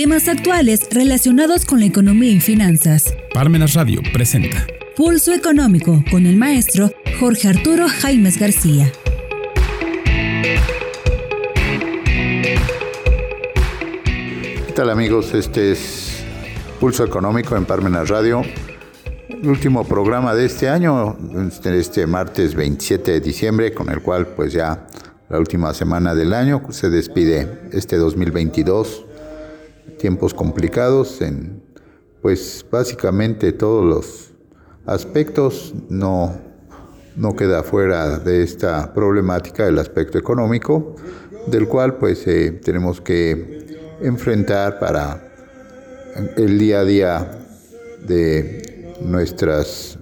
Temas actuales relacionados con la economía y finanzas. Parmenas Radio presenta Pulso Económico con el maestro Jorge Arturo Jaimes García. ¿Qué tal amigos? Este es Pulso Económico en Parmenas Radio. El último programa de este año, este, este martes 27 de diciembre, con el cual pues ya la última semana del año se despide este 2022. Tiempos complicados en pues básicamente todos los aspectos no, no queda fuera de esta problemática el aspecto económico, del cual pues eh, tenemos que enfrentar para el día a día de nuestras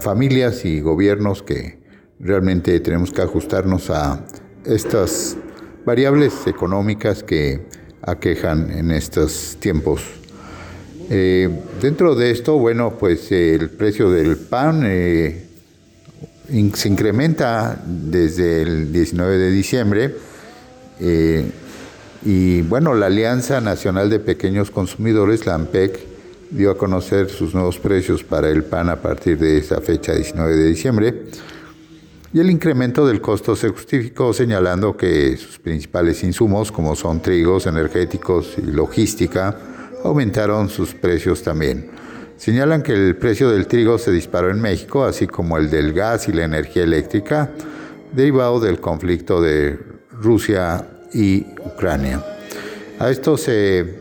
familias y gobiernos que realmente tenemos que ajustarnos a estas variables económicas que aquejan en estos tiempos. Eh, dentro de esto, bueno, pues el precio del pan eh, se incrementa desde el 19 de diciembre. Eh, y bueno, la Alianza Nacional de Pequeños Consumidores, la AMPEC, dio a conocer sus nuevos precios para el pan a partir de esa fecha, 19 de diciembre. Y el incremento del costo se justificó señalando que sus principales insumos, como son trigos, energéticos y logística, aumentaron sus precios también. Señalan que el precio del trigo se disparó en México, así como el del gas y la energía eléctrica, derivado del conflicto de Rusia y Ucrania. A esto se,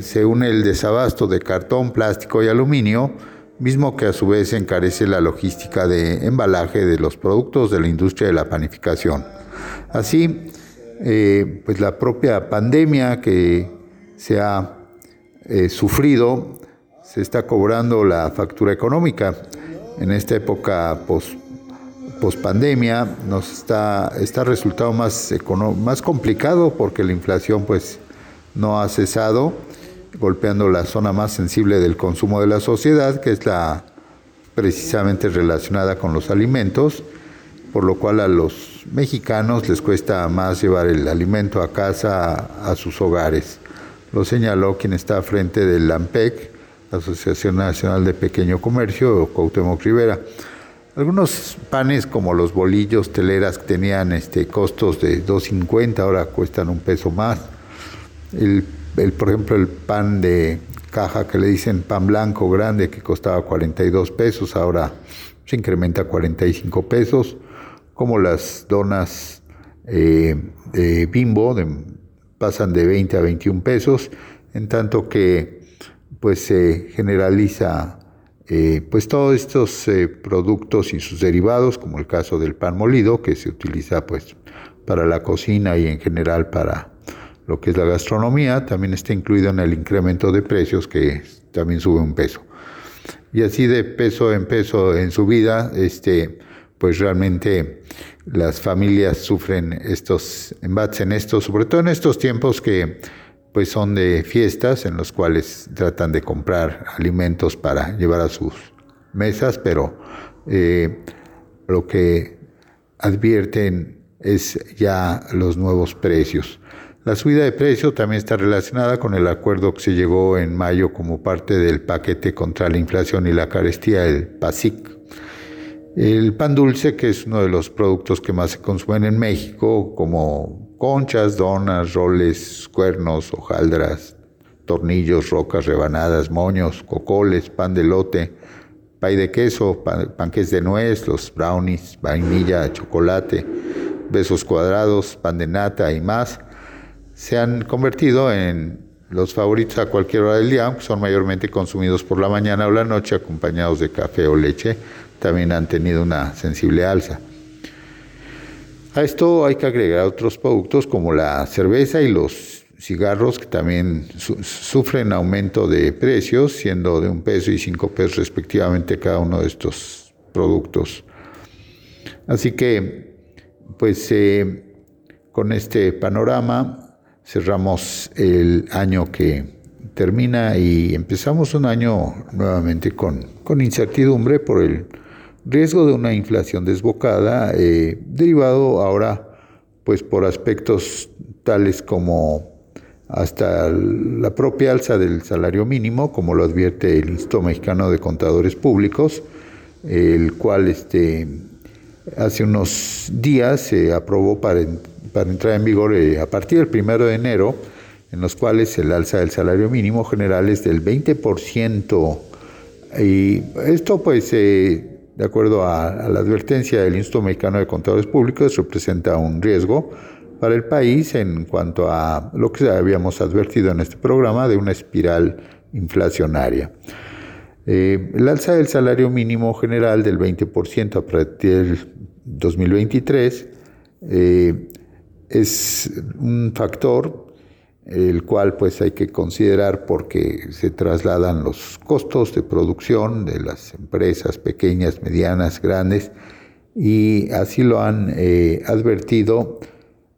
se une el desabasto de cartón, plástico y aluminio, mismo que a su vez encarece la logística de embalaje de los productos de la industria de la panificación. Así, eh, pues la propia pandemia que se ha eh, sufrido, se está cobrando la factura económica. En esta época post, pandemia nos está, está resultado más, más complicado porque la inflación pues no ha cesado golpeando la zona más sensible del consumo de la sociedad, que es la precisamente relacionada con los alimentos, por lo cual a los mexicanos les cuesta más llevar el alimento a casa, a, sus hogares. Lo señaló quien está frente del AMPEC, Asociación Nacional de Pequeño Comercio, Cuauhtémoc Rivera. Algunos panes como los bolillos, teleras que tenían este, costos de 2.50, ahora cuestan un peso más. El el, por ejemplo, el pan de caja que le dicen pan blanco grande que costaba 42 pesos, ahora se incrementa a 45 pesos, como las donas eh, de bimbo pasan de 20 a 21 pesos, en tanto que pues se generaliza eh, pues todos estos eh, productos y sus derivados, como el caso del pan molido, que se utiliza pues para la cocina y en general para lo que es la gastronomía, también está incluido en el incremento de precios que también sube un peso. Y así de peso en peso en su vida, este, pues realmente las familias sufren estos embates en estos, sobre todo en estos tiempos que pues son de fiestas en los cuales tratan de comprar alimentos para llevar a sus mesas, pero eh, lo que advierten es ya los nuevos precios. La subida de precio también está relacionada con el acuerdo que se llegó en mayo como parte del paquete contra la inflación y la carestía, el PASIC. El pan dulce, que es uno de los productos que más se consumen en México, como conchas, donas, roles, cuernos, hojaldras, tornillos, rocas, rebanadas, moños, cocoles, pan de lote, pay de queso, panques de nuez, los brownies, vainilla, chocolate, besos cuadrados, pan de nata y más, se han convertido en los favoritos a cualquier hora del día, aunque son mayormente consumidos por la mañana o la noche acompañados de café o leche, también han tenido una sensible alza. A esto hay que agregar otros productos como la cerveza y los cigarros que también sufren aumento de precios, siendo de un peso y cinco pesos respectivamente cada uno de estos productos. Así que, pues eh, con este panorama cerramos el año que termina y empezamos un año nuevamente con, con incertidumbre por el riesgo de una inflación desbocada, eh, derivado ahora pues por aspectos tales como hasta la propia alza del salario mínimo, como lo advierte el Instituto Mexicano de Contadores Públicos, el cual este, hace unos días se aprobó para, para, entrar en vigor eh, a partir del primero de enero, en los cuales el alza del salario mínimo general es del 20%. Y esto, pues, eh, de acuerdo a, a, la advertencia del Instituto Mexicano de Contadores Públicos, representa un riesgo para el país en cuanto a lo que habíamos advertido en este programa de una espiral inflacionaria. Eh, el alza del salario mínimo general del 20% a partir del 2023 eh, es un factor el cual pues hay que considerar porque se trasladan los costos de producción de las empresas pequeñas, medianas, grandes y así lo han eh, advertido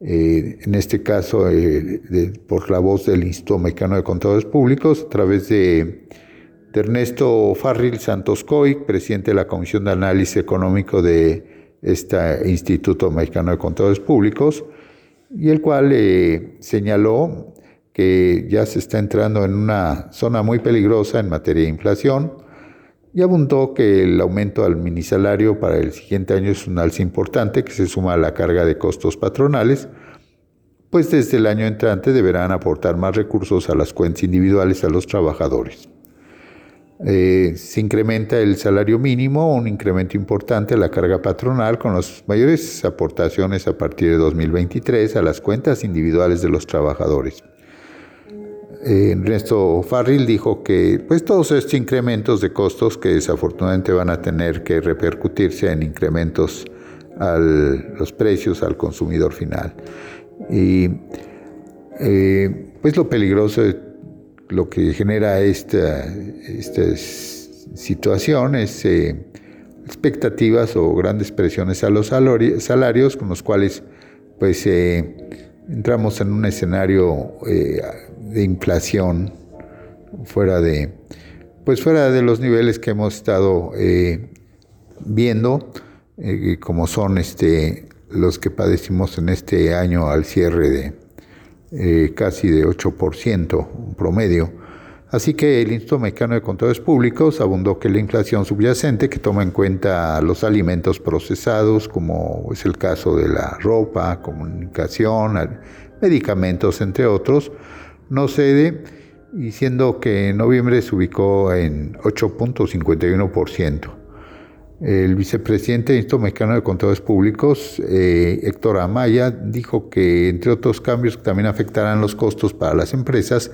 eh, en este caso eh, por la voz del Instituto Mexicano de Contadores Públicos, a través de, Ernesto Farril Santos Coy, presidente de la Comisión de Análisis Económico de este Instituto Mexicano de Contadores Públicos, y el cual eh, señaló que ya se está entrando en una zona muy peligrosa en materia de inflación, y apuntó que el aumento al minisalario para el siguiente año es un alza importante que se suma a la carga de costos patronales, pues desde el año entrante deberán aportar más recursos a las cuentas individuales a los trabajadores. Eh, se incrementa el salario mínimo, un incremento importante a la carga patronal con las mayores aportaciones a partir de 2023 a las cuentas individuales de los trabajadores. Eh, Ernesto Farril dijo que pues todos estos incrementos de costos que desafortunadamente van a tener que repercutirse en incrementos a los precios al consumidor final. Y eh, pues lo peligroso, lo que genera esta, esta situación es eh, expectativas o grandes presiones a los salarios con los cuales pues entramos en un escenario de inflación fuera de, pues fuera de los niveles que hemos estado eh, viendo, eh, como son este, los que padecimos en este año al cierre de eh, casi de 8% promedio. Así que el Instituto Mexicano de Contadores Públicos abundó que la inflación subyacente, que toma en cuenta los alimentos procesados, como es el caso de la ropa, comunicación, medicamentos, entre otros, no cede, y siendo que en noviembre se ubicó en 8.51%. El vicepresidente del Instituto Mexicano de Contadores Públicos, eh, Héctor Amaya, dijo que, entre otros cambios que también afectarán los costos para las empresas,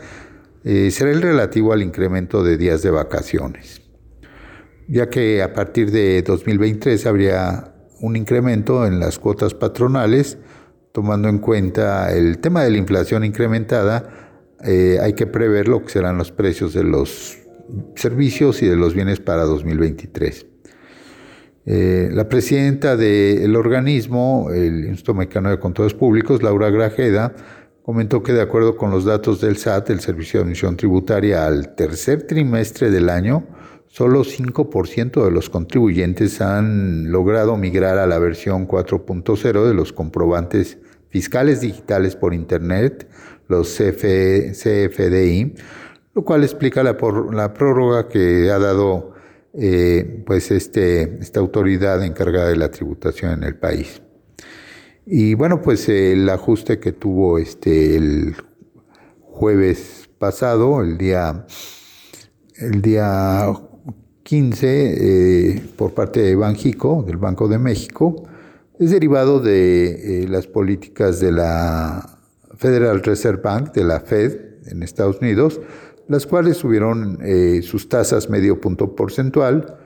eh, será el relativo al incremento de días de vacaciones, ya que a partir de 2023 habría un incremento en las cuotas patronales, tomando en cuenta el tema de la inflación incrementada, eh, hay que prever lo que serán los precios de los servicios y de los bienes para 2023. Eh, la presidenta del organismo, el Instituto Mexicano de Controles Públicos, Laura Grajeda, comentó que de acuerdo con los datos del SAT, el Servicio de Admisión Tributaria, al tercer trimestre del año, solo 5% de los contribuyentes han logrado migrar a la versión 4.0 de los comprobantes fiscales digitales por Internet, los CFDI, lo cual explica la, la prórroga que ha dado eh, pues este, esta autoridad encargada de la tributación en el país. Y bueno, pues el ajuste que tuvo este, el jueves pasado, el día, el día 15, eh, por parte de Banjico, del Banco de México, es derivado de eh, las políticas de la Federal Reserve Bank, de la Fed en Estados Unidos, las cuales subieron eh, sus tasas medio punto porcentual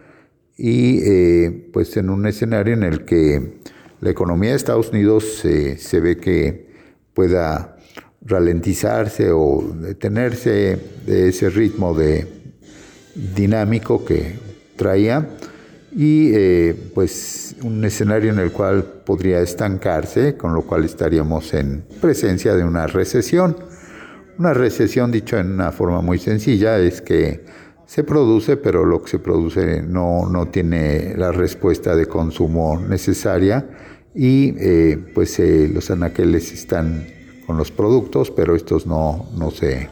y eh, pues en un escenario en el que la economía de Estados Unidos se ve que pueda ralentizarse o detenerse de ese ritmo de dinámico que traía y eh, pues un escenario en el cual podría estancarse, con lo cual estaríamos en presencia de una recesión. Una recesión, dicho en una forma muy sencilla, es que se produce, pero lo que se produce no, no tiene la respuesta de consumo necesaria y eh, pues eh, los anaqueles están con los productos, pero estos no, no, se,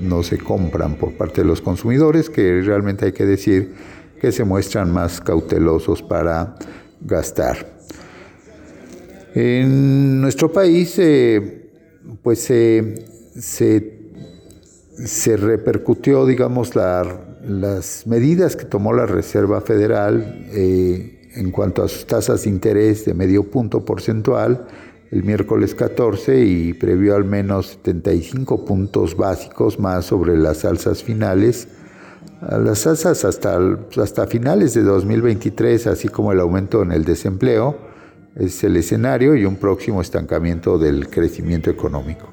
no se compran por parte de los consumidores, que realmente hay que decir que se muestran más cautelosos para gastar. En nuestro país, eh, pues se, se, repercutió, digamos, las medidas que tomó la Reserva Federal eh, en cuanto a sus tasas de interés de medio punto porcentual el miércoles 14 y previó al menos 75 puntos básicos más sobre las alzas finales. Las alzas hasta, hasta finales de 2023, así como el aumento en el desempleo, es el escenario y un próximo estancamiento del crecimiento económico.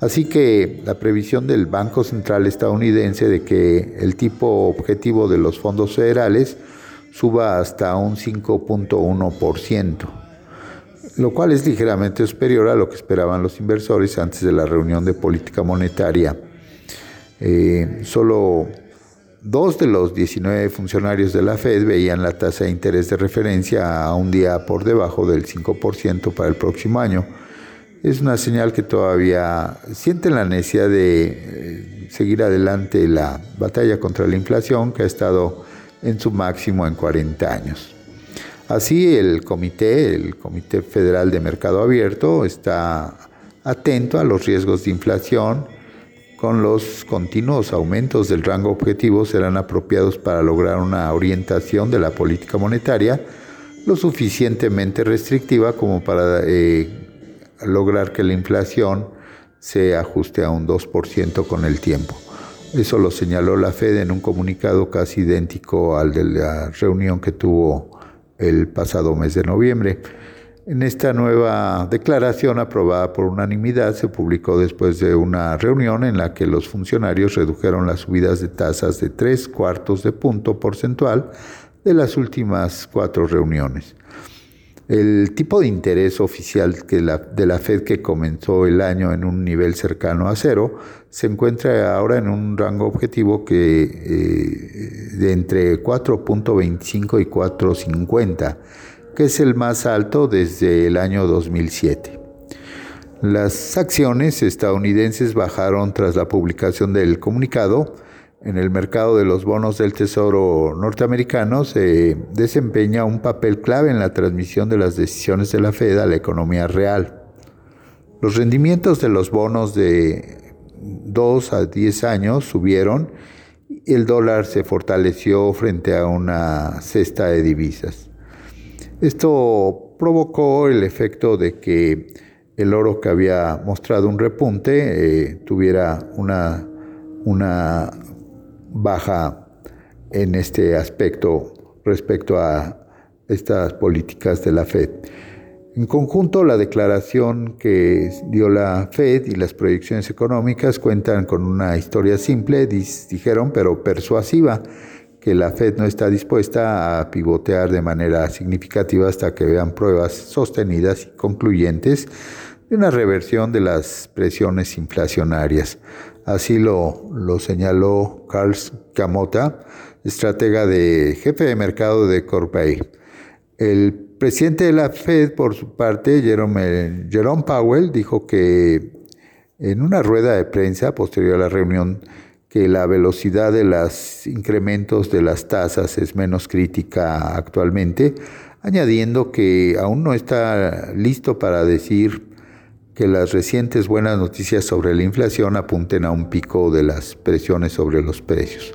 Así que la previsión del Banco Central estadounidense de que el tipo objetivo de los fondos federales suba hasta un 5.1%, lo cual es ligeramente superior a lo que esperaban los inversores antes de la reunión de política monetaria. Eh, solo dos de los 19 funcionarios de la Fed veían la tasa de interés de referencia a un día por debajo del 5% para el próximo año. Es una señal que todavía sienten la necesidad de eh, seguir adelante la batalla contra la inflación que ha estado en su máximo en 40 años. Así el comité, el Comité Federal de Mercado Abierto, está atento a los riesgos de inflación, con los continuos aumentos del rango objetivo serán apropiados para lograr una orientación de la política monetaria lo suficientemente restrictiva como para eh, lograr que la inflación se ajuste a un 2% con el tiempo. Eso lo señaló la Fed en un comunicado casi idéntico al de la reunión que tuvo el pasado mes de noviembre. En esta nueva declaración aprobada por unanimidad se publicó después de una reunión en la que los funcionarios redujeron las subidas de tasas de tres cuartos de punto porcentual de las últimas cuatro reuniones. El tipo de interés oficial de la Fed que comenzó el año en un nivel cercano a cero se encuentra ahora en un rango objetivo que eh, de entre 4.25 y 4.50, que es el más alto desde el año 2007. Las acciones estadounidenses bajaron tras la publicación del comunicado en el mercado de los bonos del Tesoro norteamericano se desempeña un papel clave en la transmisión de las decisiones de la Fed a la economía real. Los rendimientos de los bonos de 2 a 10 años subieron y el dólar se fortaleció frente a una cesta de divisas. Esto provocó el efecto de que el oro que había mostrado un repunte eh, tuviera una, una baja en este aspecto respecto a estas políticas de la Fed. En conjunto, la declaración que dio la Fed y las proyecciones económicas cuentan con una historia simple, dijeron, pero persuasiva, que la Fed no está dispuesta a pivotear de manera significativa hasta que vean pruebas sostenidas y concluyentes de una reversión de las presiones inflacionarias. Así lo, lo señaló Carl Camota, estratega de jefe de mercado de Corpay. El presidente de la Fed, por su parte, Jerome Powell, dijo que en una rueda de prensa posterior a la reunión que la velocidad de los incrementos de las tasas es menos crítica actualmente, añadiendo que aún no está listo para decir que las recientes buenas noticias sobre la inflación apunten a un pico de las presiones sobre los precios.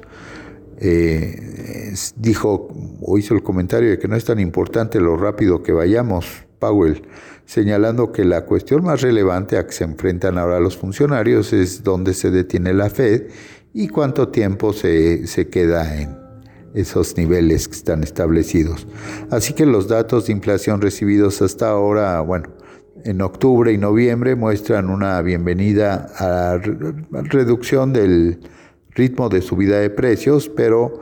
Eh, dijo o hizo el comentario de que no es tan importante lo rápido que vayamos, Powell, señalando que la cuestión más relevante a que se enfrentan ahora los funcionarios es dónde se detiene la Fed y cuánto tiempo se, se queda en esos niveles que están establecidos. Así que los datos de inflación recibidos hasta ahora, bueno, en octubre y noviembre muestran una bienvenida a la reducción del ritmo de subida de precios, pero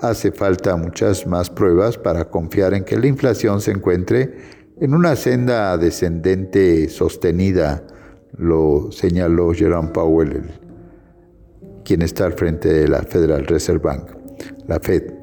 hace falta muchas más pruebas para confiar en que la inflación se encuentre en una senda descendente sostenida, lo señaló Jerome Powell, quien está al frente de la Federal Reserve Bank, la Fed,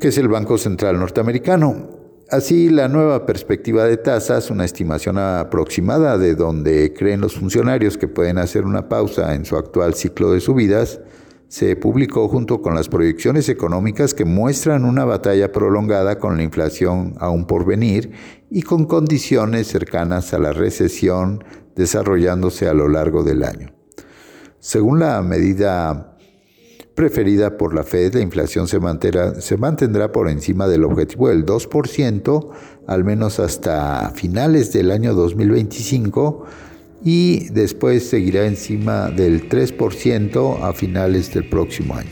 que es el Banco Central norteamericano. Así, la nueva perspectiva de tasas, una estimación aproximada de donde creen los funcionarios que pueden hacer una pausa en su actual ciclo de subidas, se publicó junto con las proyecciones económicas que muestran una batalla prolongada con la inflación aún por venir y con condiciones cercanas a la recesión desarrollándose a lo largo del año. Según la medida preferida por la Fed, la inflación se mantendrá, se mantendrá por encima del objetivo del 2%, al menos hasta finales del año 2025, y después seguirá encima del 3% a finales del próximo año.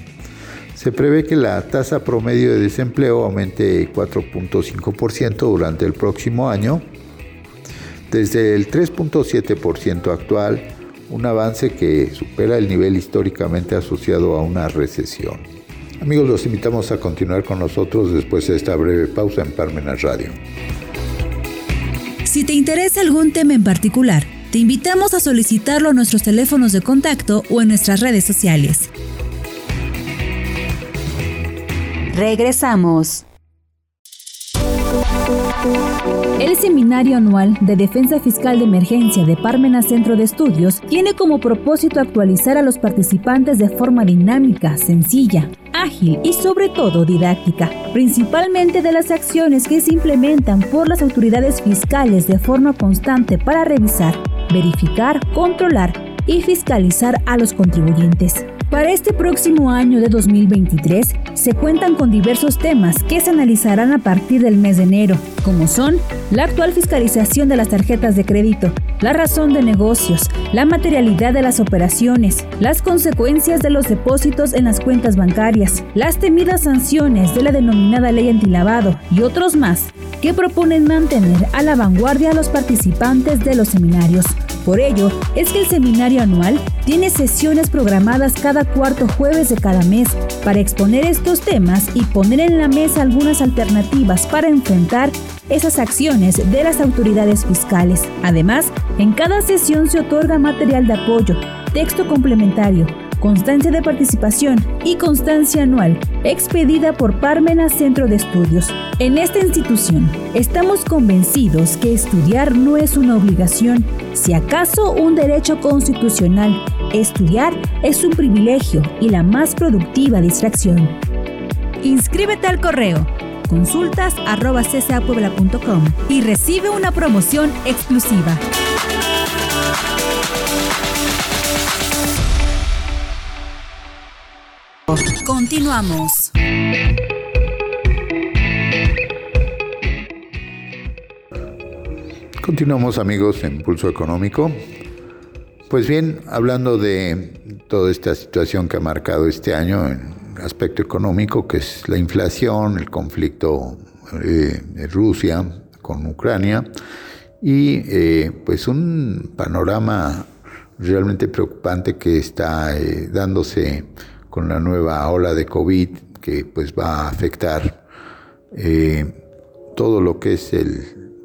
Se prevé que la tasa promedio de desempleo aumente 4.5% durante el próximo año, desde el 3.7% actual un avance que supera el nivel históricamente asociado a una recesión. Amigos, los invitamos a continuar con nosotros después de esta breve pausa en Parmenas Radio. Si te interesa algún tema en particular, te invitamos a solicitarlo a nuestros teléfonos de contacto o en nuestras redes sociales. Regresamos. El Seminario Anual de Defensa Fiscal de Emergencia de Parmenas Centro de Estudios tiene como propósito actualizar a los participantes de forma dinámica, sencilla, ágil y sobre todo didáctica, principalmente de las acciones que se implementan por las autoridades fiscales de forma constante para revisar, verificar, controlar y fiscalizar a los contribuyentes. Para este próximo año de 2023 se cuentan con diversos temas que se analizarán a partir del mes de enero, como son la actual fiscalización de las tarjetas de crédito, la razón de negocios, la materialidad de las operaciones, las consecuencias de los depósitos en las cuentas bancarias, las temidas sanciones de la denominada ley antilavado y otros más que proponen mantener a la vanguardia a los participantes de los seminarios. Por ello, es que el seminario anual tiene sesiones programadas cada cuarto jueves de cada mes para exponer estos temas y poner en la mesa algunas alternativas para enfrentar esas acciones de las autoridades fiscales. Además, en cada sesión se otorga material de apoyo, texto complementario, constancia de participación y constancia anual, expedida por Parmenas Centro de Estudios. En esta institución, estamos convencidos que estudiar no es una obligación, si acaso un derecho constitucional. Estudiar es un privilegio y la más productiva distracción. Inscríbete al correo consultas y recibe una promoción exclusiva. Continuamos. Continuamos amigos en Pulso Económico. Pues bien, hablando de toda esta situación que ha marcado este año en aspecto económico, que es la inflación, el conflicto eh, de Rusia con Ucrania. Y eh, pues un panorama realmente preocupante que está eh, dándose con la nueva ola de COVID que pues va a afectar eh, todo lo que es el,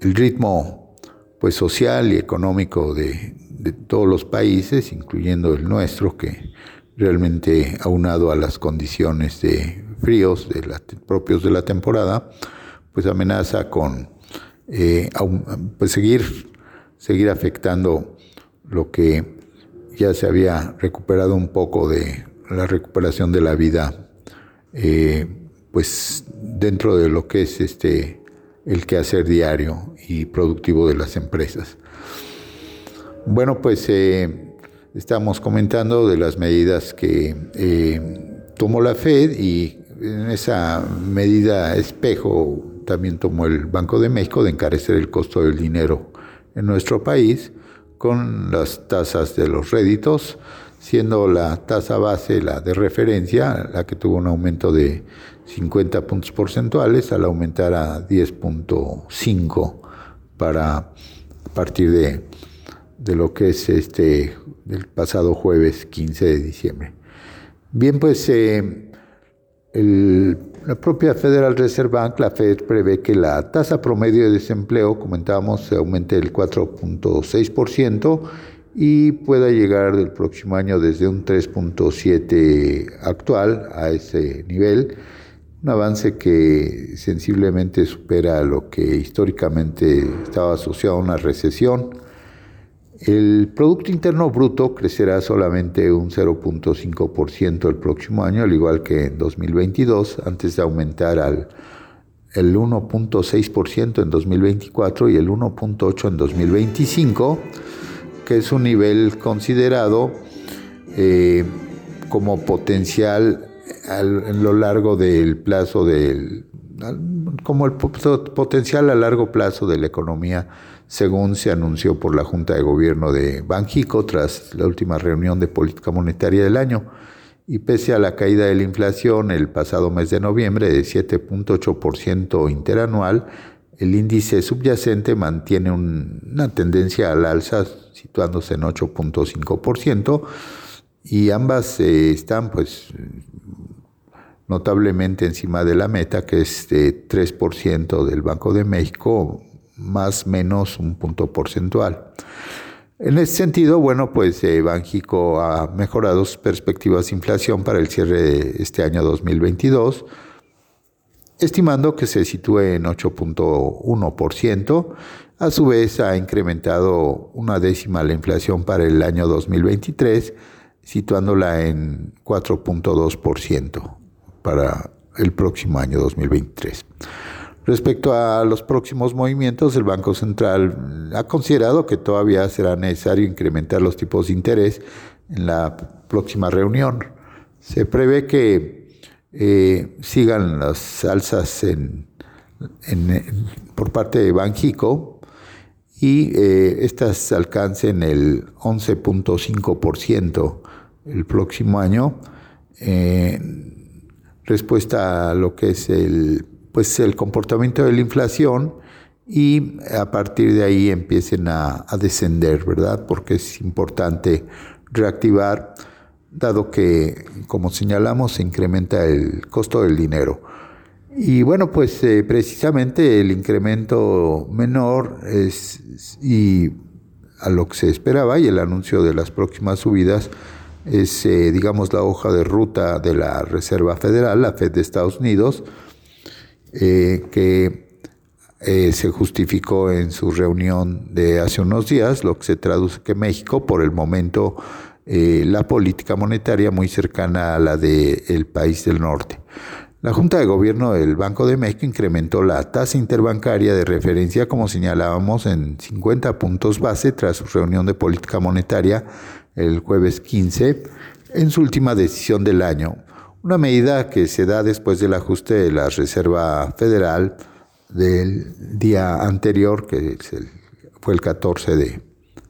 el, ritmo pues social y económico de, de, todos los países, incluyendo el nuestro, que realmente aunado a las condiciones de fríos de la, propios de la temporada, pues amenaza con eh, pues seguir, seguir afectando lo que ya se había recuperado un poco de la recuperación de la vida, eh, pues dentro de lo que es este el quehacer diario y productivo de las empresas. Bueno, pues eh, estamos comentando de las medidas que eh, tomó la Fed y en esa medida espejo también tomó el Banco de México de encarecer el costo del dinero en nuestro país con las tasas de los réditos siendo la tasa base, la de referencia, la que tuvo un aumento de 50 puntos porcentuales al aumentar a 10.5 para a partir de, de, lo que es este el pasado jueves 15 de diciembre. Bien, pues eh, la propia Federal Reserve Bank, la Fed, prevé que la tasa promedio de desempleo, comentábamos, se aumente el 4.6% y pueda llegar el próximo año desde un 3.7 actual a ese nivel un avance que sensiblemente supera lo que históricamente estaba asociado a una recesión. El Producto Interno Bruto crecerá solamente un 0.5% el próximo año, al igual que en 2022, antes de aumentar al el 1.6% en 2024 y el 1.8% en 2025, que es un nivel considerado eh, como potencial en lo largo del plazo del como el potencial a largo plazo de la economía según se anunció por la Junta de Gobierno de Banjico tras la última reunión de política monetaria del año. Y pese a la caída de la inflación el pasado mes de noviembre de 7.8% interanual, el índice subyacente mantiene una tendencia al alza situándose en 8.5% y ambas eh, están pues notablemente encima de la meta que es de 3% del Banco de México más menos un punto porcentual. En ese sentido, bueno, pues eh, ha mejorado sus perspectivas de inflación para el cierre de este año 2022, estimando que se sitúe en 8.1%. A su vez, ha incrementado una décima la inflación para el año 2023, situándola en 4.2% para el próximo año 2023. Respecto a los próximos movimientos, el Banco Central ha considerado que todavía será necesario incrementar los tipos de interés en la próxima reunión. Se prevé que eh, sigan las alzas por parte de Banjico y eh, estas alcancen el 11.5% el próximo año. respuesta a lo que es el pues el comportamiento de la inflación y a partir de ahí empiecen a, descender, ¿verdad? Porque es importante reactivar, dado que, como señalamos, se incrementa el costo del dinero. Y bueno, pues eh, precisamente el incremento menor es, y a lo que se esperaba y el anuncio de las próximas subidas es, eh, digamos, la hoja de ruta de la Reserva Federal, la Fed de Estados Unidos, eh, que eh, se justificó en su reunión de hace unos días, lo que se traduce que México, por el momento, eh, la política monetaria muy cercana a la del país del norte. La Junta de Gobierno del Banco de México incrementó la tasa interbancaria de referencia, como señalábamos, en 50 puntos base tras su reunión de política monetaria el jueves 15, en su última decisión del año, una medida que se da después del ajuste de la Reserva Federal del día anterior, que fue el 14 de,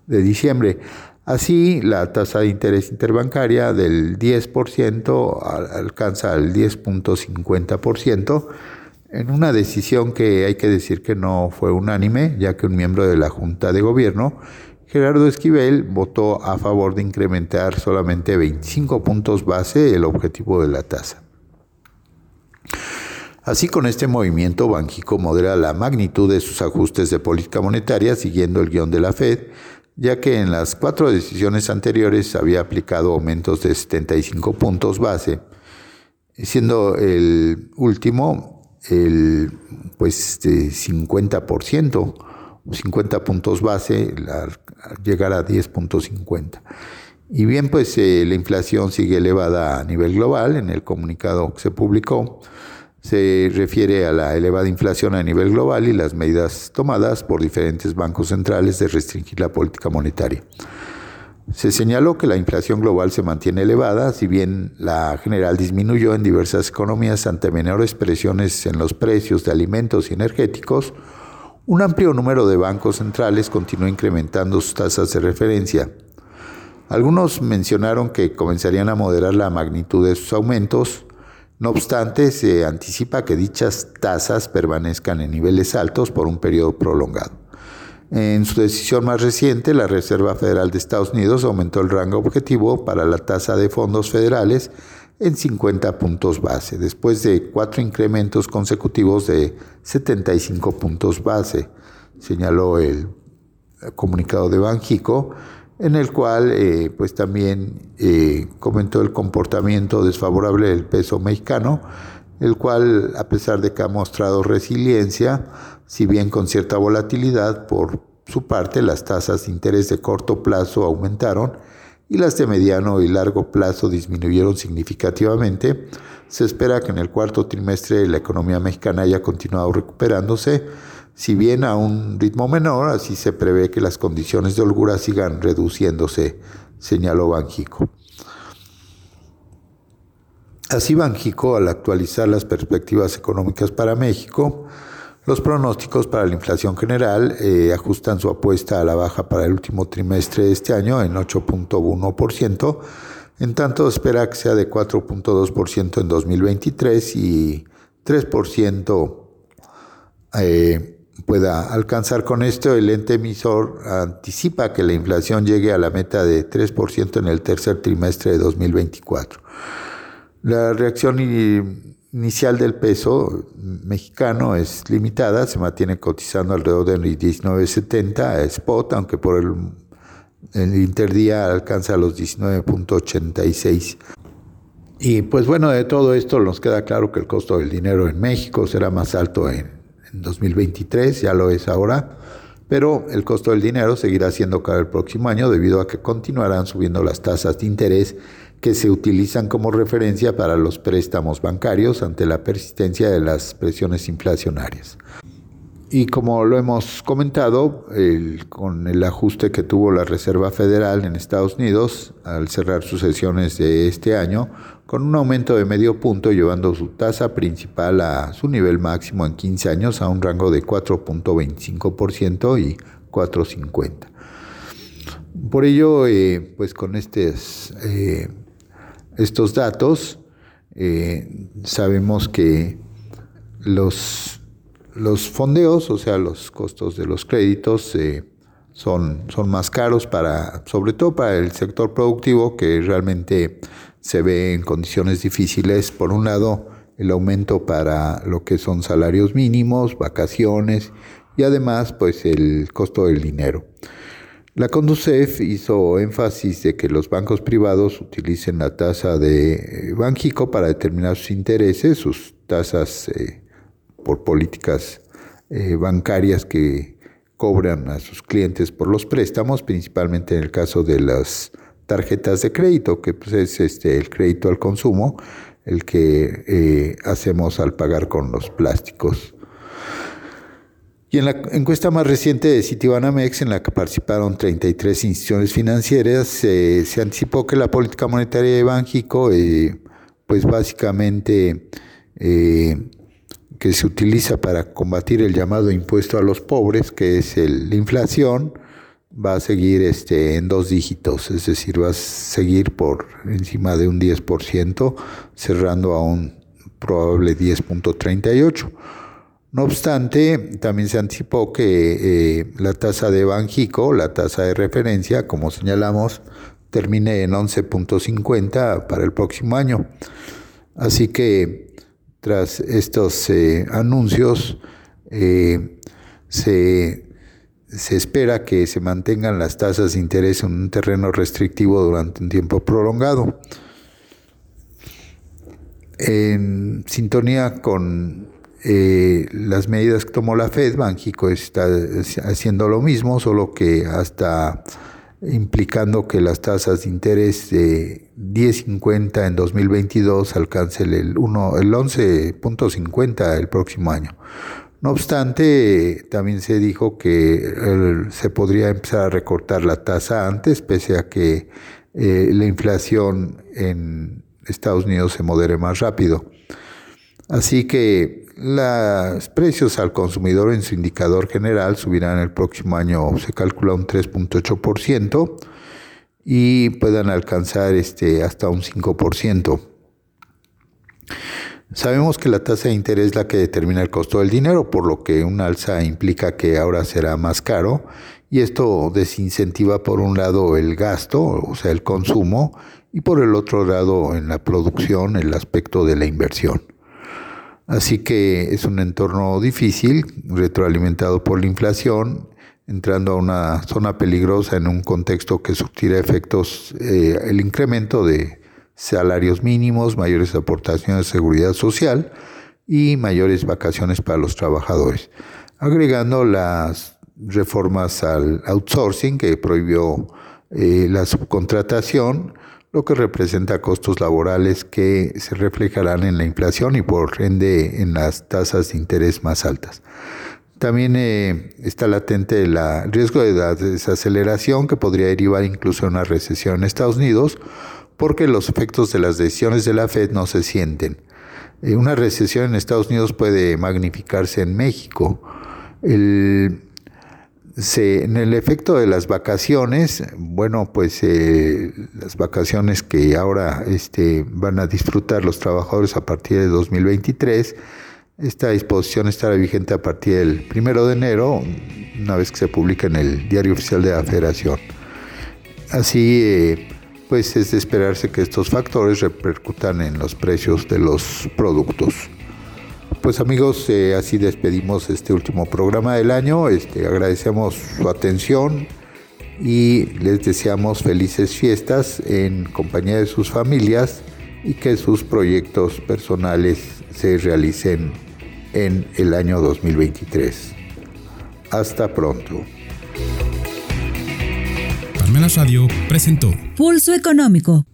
diciembre. Así, la tasa de interés interbancaria del 10% alcanza el 10.50%, en una decisión que hay que decir que no fue unánime, ya que un miembro de la Junta de Gobierno Gerardo Esquivel votó a favor de incrementar solamente 25 puntos base el objetivo de la tasa. Así con este movimiento, Banjico modera la magnitud de sus ajustes de política monetaria siguiendo el guion de la Fed, ya que en las cuatro decisiones anteriores había aplicado aumentos de 75 puntos base, siendo el último el pues de 50%. 50 puntos base, llegar a 10.50. Y bien, pues eh, la inflación sigue elevada a nivel global. En el comunicado que se publicó se refiere a la elevada inflación a nivel global y las medidas tomadas por diferentes bancos centrales de restringir la política monetaria. Se señaló que la inflación global se mantiene elevada, si bien la general disminuyó en diversas economías ante menores presiones en los precios de alimentos y energéticos, un amplio número de bancos centrales continuó incrementando sus tasas de referencia. Algunos mencionaron que comenzarían a moderar la magnitud de sus aumentos, no obstante, se anticipa que dichas tasas permanezcan en niveles altos por un periodo prolongado. En su decisión más reciente, la Reserva Federal de Estados Unidos aumentó el rango objetivo para la tasa de fondos federales en 50 puntos base, después de cuatro incrementos consecutivos de 75 puntos base, señaló el comunicado de Banjico, en el cual eh, pues también eh, comentó el comportamiento desfavorable del peso mexicano, el cual, a pesar de que ha mostrado resiliencia, si bien con cierta volatilidad, por su parte las tasas de interés de corto plazo aumentaron y las de mediano y largo plazo disminuyeron significativamente, se espera que en el cuarto trimestre la economía mexicana haya continuado recuperándose, si bien a un ritmo menor, así se prevé que las condiciones de holgura sigan reduciéndose, señaló Banjico. Así Banjico, al actualizar las perspectivas económicas para México, los pronósticos para la inflación general eh, ajustan su apuesta a la baja para el último trimestre de este año en 8.1%, en tanto espera que sea de 4.2% en 2023 y 3% eh, pueda alcanzar con esto. El ente emisor anticipa que la inflación llegue a la meta de 3% en el tercer trimestre de 2024. La reacción inicial del peso mexicano es limitada, se mantiene cotizando alrededor de 19.70 a spot, aunque por el, el interdía alcanza los 19.86. Y pues bueno, de todo esto nos queda claro que el costo del dinero en México será más alto en, en 2023, ya lo es ahora, pero el costo del dinero seguirá siendo caro el próximo año debido a que continuarán subiendo las tasas de interés que se utilizan como referencia para los préstamos bancarios ante la persistencia de las presiones inflacionarias. Y como lo hemos comentado, con el ajuste que tuvo la Reserva Federal en Estados Unidos al cerrar sus sesiones de este año, con un aumento de medio punto llevando su tasa principal a su nivel máximo en 15 años a un rango de 4.25% y 4.50%. Por ello, eh, pues con estos eh, estos datos, eh, sabemos que los, los fondeos, o sea, los costos de los créditos, eh, son, son más caros para, sobre todo para el sector productivo, que realmente se ve en condiciones difíciles. Por un lado, el aumento para lo que son salarios mínimos, vacaciones y además, pues el costo del dinero. La Conducef hizo énfasis de que los bancos privados utilicen la tasa de eh, Banjico para determinar sus intereses, sus tasas eh, por políticas eh, bancarias que cobran a sus clientes por los préstamos, principalmente en el caso de las tarjetas de crédito, que pues, es este, el crédito al consumo, el que hacemos al pagar con los plásticos. Y en la encuesta más reciente de Citibanamex, en la que participaron 33 instituciones financieras, se anticipó que la política monetaria de Banjico, eh, pues básicamente eh, que se utiliza para combatir el llamado impuesto a los pobres, que es la inflación, va a seguir este, en dos dígitos, es decir, va a seguir por encima de un 10%, cerrando a un probable 10.38%. No obstante, también se anticipó que eh, la tasa de Banjico, la tasa de referencia, como señalamos, termine en 11.50 para el próximo año. Así que tras estos eh, anuncios, eh, se, se espera que se mantengan las tasas de interés en un terreno restrictivo durante un tiempo prolongado. En sintonía con eh, las medidas que tomó la Fed, Banjico está haciendo lo mismo, solo que hasta implicando que las tasas de interés de 10.50 en 2022 alcancen el, el 11.50 el próximo año. No obstante, también se dijo que se podría empezar a recortar la tasa antes, pese a que eh, la inflación en Estados Unidos se modere más rápido. Así que los precios al consumidor en su indicador general subirán el próximo año, se calcula un 3.8% y puedan alcanzar este, hasta un 5%. Sabemos que la tasa de interés es la que determina el costo del dinero, por lo que un alza implica que ahora será más caro y esto desincentiva por un lado el gasto, o sea, el consumo, y por el otro lado en la producción el aspecto de la inversión. Así que es un entorno difícil, retroalimentado por la inflación, entrando a una zona peligrosa en un contexto que surtirá efectos, eh, el incremento de salarios mínimos, mayores aportaciones de seguridad social y mayores vacaciones para los trabajadores, agregando las reformas al outsourcing que prohibió eh, la subcontratación, lo que representa costos laborales que se reflejarán en la inflación y por ende en las tasas de interés más altas. También eh, está latente el riesgo de desaceleración que podría derivar incluso en una recesión en Estados Unidos porque los efectos de las decisiones de la Fed no se sienten. Eh, una recesión en Estados Unidos puede magnificarse en México. En el efecto de las vacaciones, bueno, pues eh, las vacaciones que ahora este, van a disfrutar los trabajadores a partir de 2023, esta disposición estará vigente a partir del primero de enero, una vez que se publica en el Diario Oficial de la Federación. Así, eh, pues es de esperarse que estos factores repercutan en los precios de los productos. Pues amigos, eh, así despedimos este último programa del año. Este, agradecemos su atención y les deseamos felices fiestas en compañía de sus familias y que sus proyectos personales se realicen en el año 2023. Hasta pronto. Palmenas Radio presentó Pulso Económico